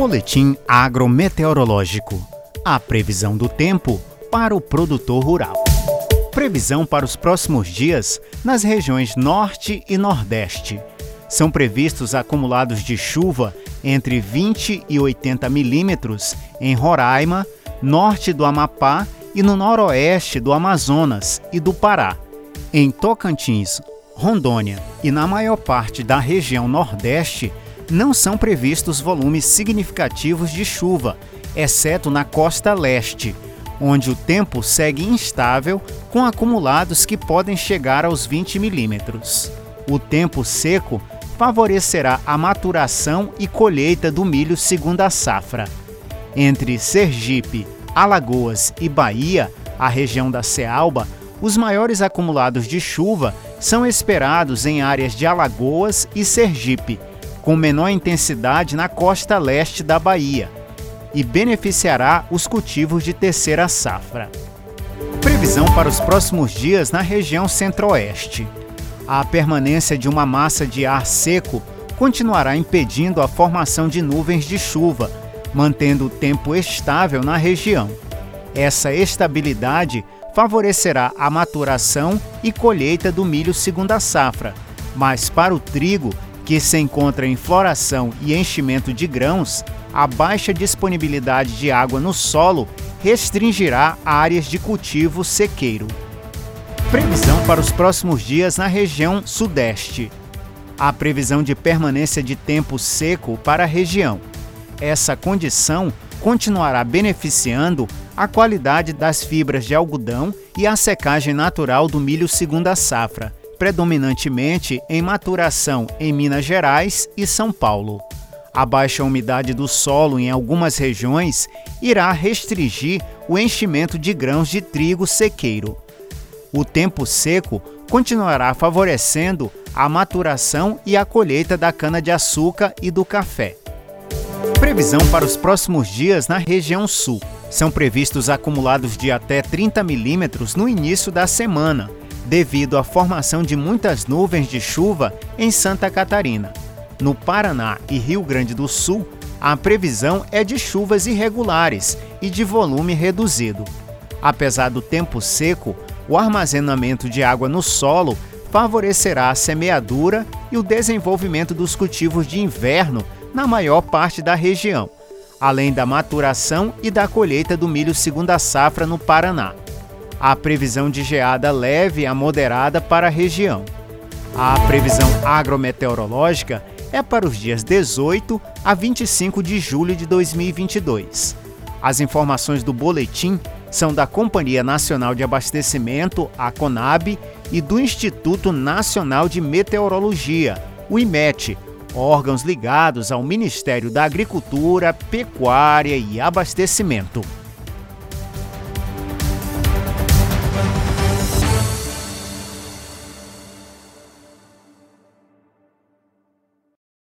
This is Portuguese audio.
Boletim agrometeorológico. A previsão do tempo para o produtor rural. Previsão para os próximos dias nas regiões Norte e Nordeste. São previstos acumulados de chuva entre 20 e 80 milímetros em Roraima, norte do Amapá e no noroeste do Amazonas e do Pará. Em Tocantins, Rondônia e na maior parte da região Nordeste, não são previstos volumes significativos de chuva, exceto na costa leste, onde o tempo segue instável com acumulados que podem chegar aos 20 milímetros. O tempo seco favorecerá a maturação e colheita do milho segunda safra. Entre Sergipe, Alagoas e Bahia, a região da Cealba, os maiores acumulados de chuva são esperados em áreas de Alagoas e Sergipe, com menor intensidade na costa leste da Bahia, e beneficiará os cultivos de terceira safra. Previsão para os próximos dias na região centro-oeste. A permanência de uma massa de ar seco continuará impedindo a formação de nuvens de chuva, mantendo o tempo estável na região. Essa estabilidade favorecerá a maturação e colheita do milho segunda safra, mas para o trigo, que se encontra em floração e enchimento de grãos, a baixa disponibilidade de água no solo restringirá áreas de cultivo sequeiro. Previsão para os próximos dias na região Sudeste. A previsão de permanência de tempo seco para a região. Essa condição continuará beneficiando a qualidade das fibras de algodão e a secagem natural do milho segunda safra, predominantemente em maturação em Minas Gerais e São Paulo. A baixa umidade do solo em algumas regiões irá restringir o enchimento de grãos de trigo sequeiro. O tempo seco continuará favorecendo a maturação e a colheita da cana-de-açúcar e do café. Previsão para os próximos dias na região sul. São previstos acumulados de até 30 milímetros no início da semana, devido à formação de muitas nuvens de chuva em Santa Catarina. No Paraná e Rio Grande do Sul, a previsão é de chuvas irregulares e de volume reduzido. Apesar do tempo seco, o armazenamento de água no solo favorecerá a semeadura e o desenvolvimento dos cultivos de inverno na maior parte da região, além da maturação e da colheita do milho segunda safra no Paraná. A previsão de geada leve a moderada para a região. A previsão agrometeorológica é para os dias 18 a 25 de julho de 2022. As informações do boletim são da Companhia Nacional de Abastecimento, a CONAB, e do Instituto Nacional de Meteorologia, o IMET, órgãos ligados ao Ministério da Agricultura, Pecuária e Abastecimento.